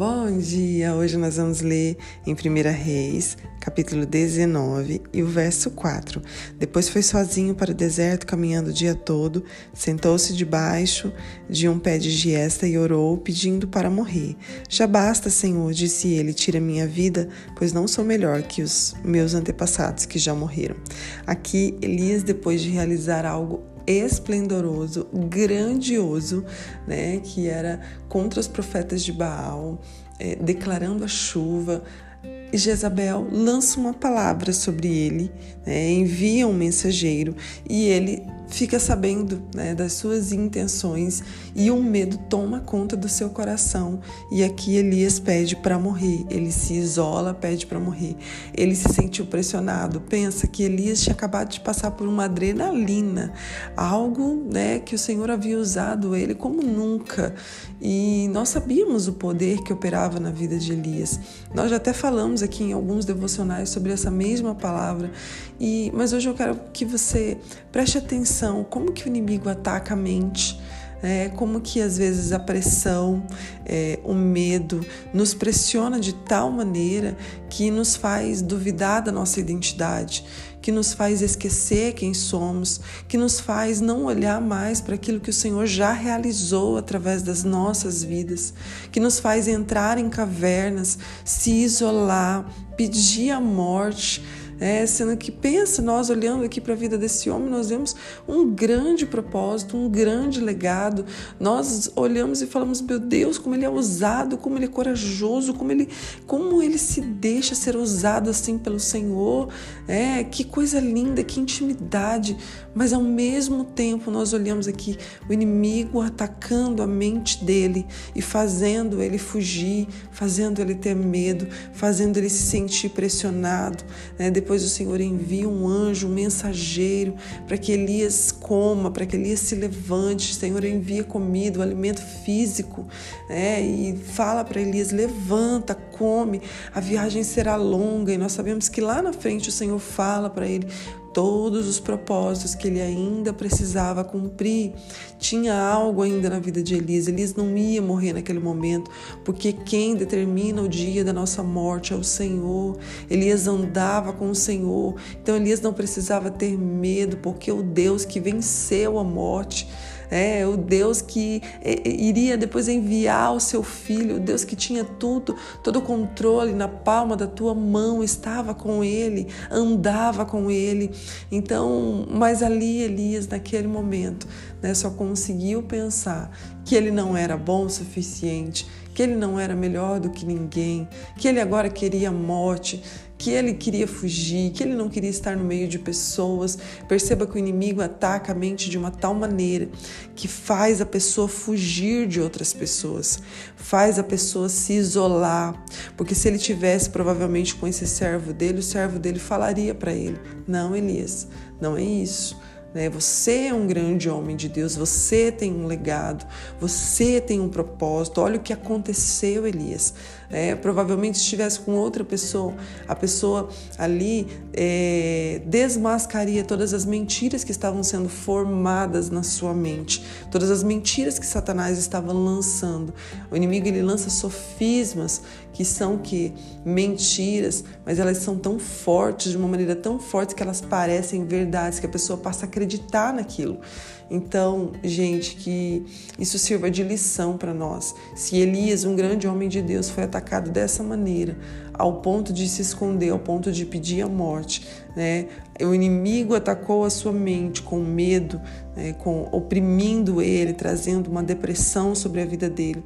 Bom dia! Hoje nós vamos ler em 1 Reis, capítulo 19 e o verso 4. Depois foi sozinho para o deserto, caminhando o dia todo, sentou-se debaixo de um pé de giesta e orou, pedindo para morrer. Já basta, Senhor, disse ele, tira minha vida, pois não sou melhor que os meus antepassados que já morreram. Aqui, Elias, depois de realizar algo esplendoroso, grandioso, né, que era contra os profetas de Baal, é, declarando a chuva. E Jezabel lança uma palavra sobre ele, né, envia um mensageiro e ele fica sabendo né, das suas intenções e um medo toma conta do seu coração. E aqui Elias pede para morrer, ele se isola, pede para morrer. Ele se sentiu pressionado, pensa que Elias tinha acabado de passar por uma adrenalina, algo né, que o Senhor havia usado ele como nunca. E nós sabíamos o poder que operava na vida de Elias. Nós já até falamos aqui em alguns devocionais sobre essa mesma palavra. E mas hoje eu quero que você preste atenção como que o inimigo ataca a mente, é, como que às vezes a pressão, é, o medo nos pressiona de tal maneira que nos faz duvidar da nossa identidade, que nos faz esquecer quem somos, que nos faz não olhar mais para aquilo que o Senhor já realizou através das nossas vidas, que nos faz entrar em cavernas, se isolar, pedir a morte é, sendo que pensa, nós olhando aqui para a vida desse homem, nós vemos um grande propósito, um grande legado. Nós olhamos e falamos, meu Deus, como ele é ousado, como ele é corajoso, como ele, como ele se deixa ser usado assim pelo Senhor. É, que coisa linda, que intimidade. Mas ao mesmo tempo nós olhamos aqui o inimigo atacando a mente dele e fazendo ele fugir, fazendo ele ter medo, fazendo ele se sentir pressionado. Né? Depois depois o Senhor envia um anjo, um mensageiro, para que Elias coma, para que Elias se levante. O Senhor envia comida, o alimento físico, né? e fala para Elias: levanta, come, a viagem será longa. E nós sabemos que lá na frente o Senhor fala para ele: todos os propósitos que ele ainda precisava cumprir. Tinha algo ainda na vida de Elias. Elias não ia morrer naquele momento, porque quem determina o dia da nossa morte é o Senhor. Elias andava com o Senhor, então Elias não precisava ter medo, porque o Deus que venceu a morte é o Deus que é, é, iria depois enviar o seu filho, o Deus que tinha tudo, todo o controle na palma da tua mão, estava com ele, andava com ele. Então, mas ali Elias, naquele momento, né, só conseguiu pensar que ele não era bom o suficiente, que ele não era melhor do que ninguém, que ele agora queria morte, que ele queria fugir, que ele não queria estar no meio de pessoas. Perceba que o inimigo ataca a mente de uma tal maneira que faz a pessoa fugir de outras pessoas, faz a pessoa se isolar, porque se ele tivesse provavelmente com esse servo dele, o servo dele falaria para ele: "Não, Elias, não é isso. Né? Você é um grande homem de Deus, você tem um legado, você tem um propósito. Olha o que aconteceu, Elias. É, provavelmente estivesse com outra pessoa, a pessoa ali é, desmascaria todas as mentiras que estavam sendo formadas na sua mente, todas as mentiras que Satanás estava lançando. O inimigo ele lança sofismas que são que mentiras, mas elas são tão fortes de uma maneira tão forte que elas parecem verdades que a pessoa passa a acreditar naquilo. Então, gente, que isso sirva de lição para nós. Se Elias, um grande homem de Deus, foi atacado dessa maneira, ao ponto de se esconder, ao ponto de pedir a morte, né? O inimigo atacou a sua mente com medo, né? com oprimindo ele, trazendo uma depressão sobre a vida dele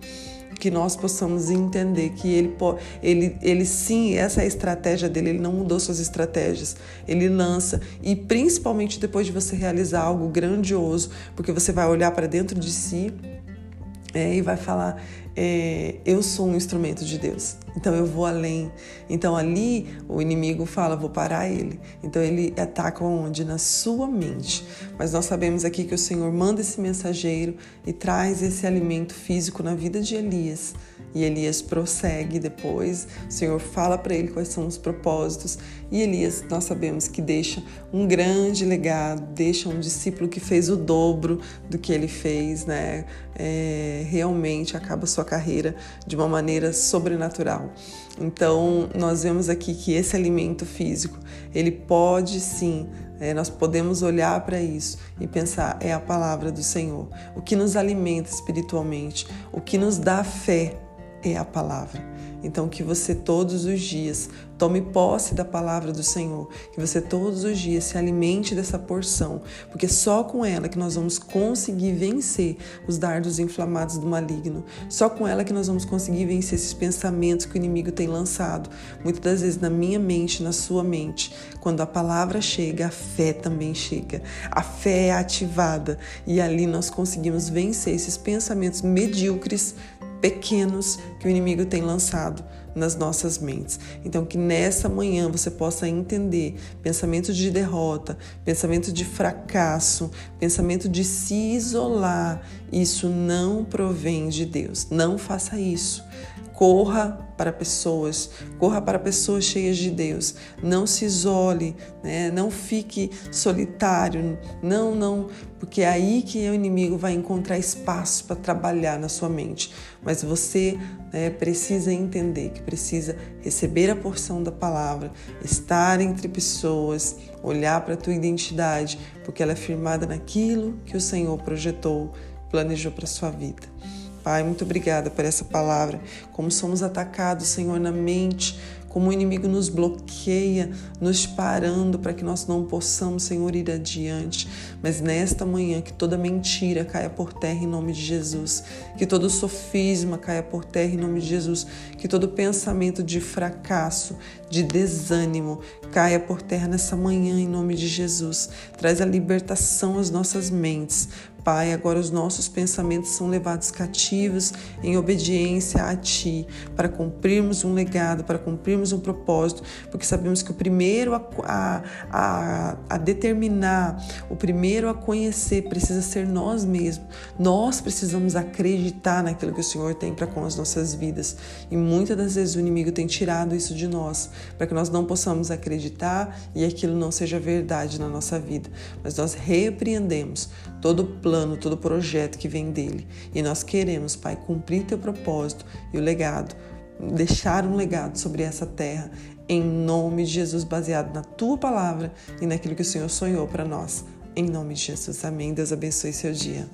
que nós possamos entender que ele, ele, ele sim, essa é a estratégia dele, ele não mudou suas estratégias. Ele lança, e principalmente depois de você realizar algo grandioso, porque você vai olhar para dentro de si é, e vai falar: é, eu sou um instrumento de Deus, então eu vou além. Então ali o inimigo fala: vou parar ele. Então ele ataca onde? Na sua mente. Mas nós sabemos aqui que o Senhor manda esse mensageiro e traz esse alimento físico na vida de Elias. E Elias prossegue depois, o Senhor fala para ele quais são os propósitos, e Elias, nós sabemos que deixa um grande legado, deixa um discípulo que fez o dobro do que ele fez, né? É, realmente acaba sua carreira de uma maneira sobrenatural. Então, nós vemos aqui que esse alimento físico, ele pode sim é, nós podemos olhar para isso e pensar: é a palavra do Senhor. O que nos alimenta espiritualmente, o que nos dá fé é a palavra. Então, que você todos os dias tome posse da palavra do Senhor, que você todos os dias se alimente dessa porção, porque só com ela que nós vamos conseguir vencer os dardos inflamados do maligno, só com ela que nós vamos conseguir vencer esses pensamentos que o inimigo tem lançado, muitas das vezes na minha mente, na sua mente. Quando a palavra chega, a fé também chega, a fé é ativada e ali nós conseguimos vencer esses pensamentos medíocres pequenos que o inimigo tem lançado nas nossas mentes. Então, que nessa manhã você possa entender pensamento de derrota, pensamento de fracasso, pensamento de se isolar. Isso não provém de Deus. Não faça isso. Corra para pessoas, corra para pessoas cheias de Deus. Não se isole, né? não fique solitário, não, não, porque é aí que o inimigo vai encontrar espaço para trabalhar na sua mente. Mas você né, precisa entender que precisa receber a porção da palavra, estar entre pessoas, olhar para a tua identidade, porque ela é firmada naquilo que o Senhor projetou, planejou para sua vida. Pai, muito obrigada por essa palavra. Como somos atacados, Senhor, na mente, como o inimigo nos bloqueia, nos parando para que nós não possamos, Senhor, ir adiante. Mas nesta manhã, que toda mentira caia por terra em nome de Jesus, que todo sofisma caia por terra em nome de Jesus, que todo pensamento de fracasso, de desânimo caia por terra nessa manhã em nome de Jesus. Traz a libertação às nossas mentes Pai, agora os nossos pensamentos são levados cativos em obediência a Ti, para cumprirmos um legado, para cumprirmos um propósito, porque sabemos que o primeiro a, a, a, a determinar, o primeiro a conhecer precisa ser nós mesmos. Nós precisamos acreditar naquilo que o Senhor tem para com as nossas vidas. E muitas das vezes o inimigo tem tirado isso de nós, para que nós não possamos acreditar e aquilo não seja verdade na nossa vida. Mas nós repreendemos todo plano, todo projeto que vem dele. E nós queremos, Pai, cumprir teu propósito e o legado, deixar um legado sobre essa terra, em nome de Jesus, baseado na tua palavra e naquilo que o Senhor sonhou para nós. Em nome de Jesus, amém. Deus abençoe seu dia.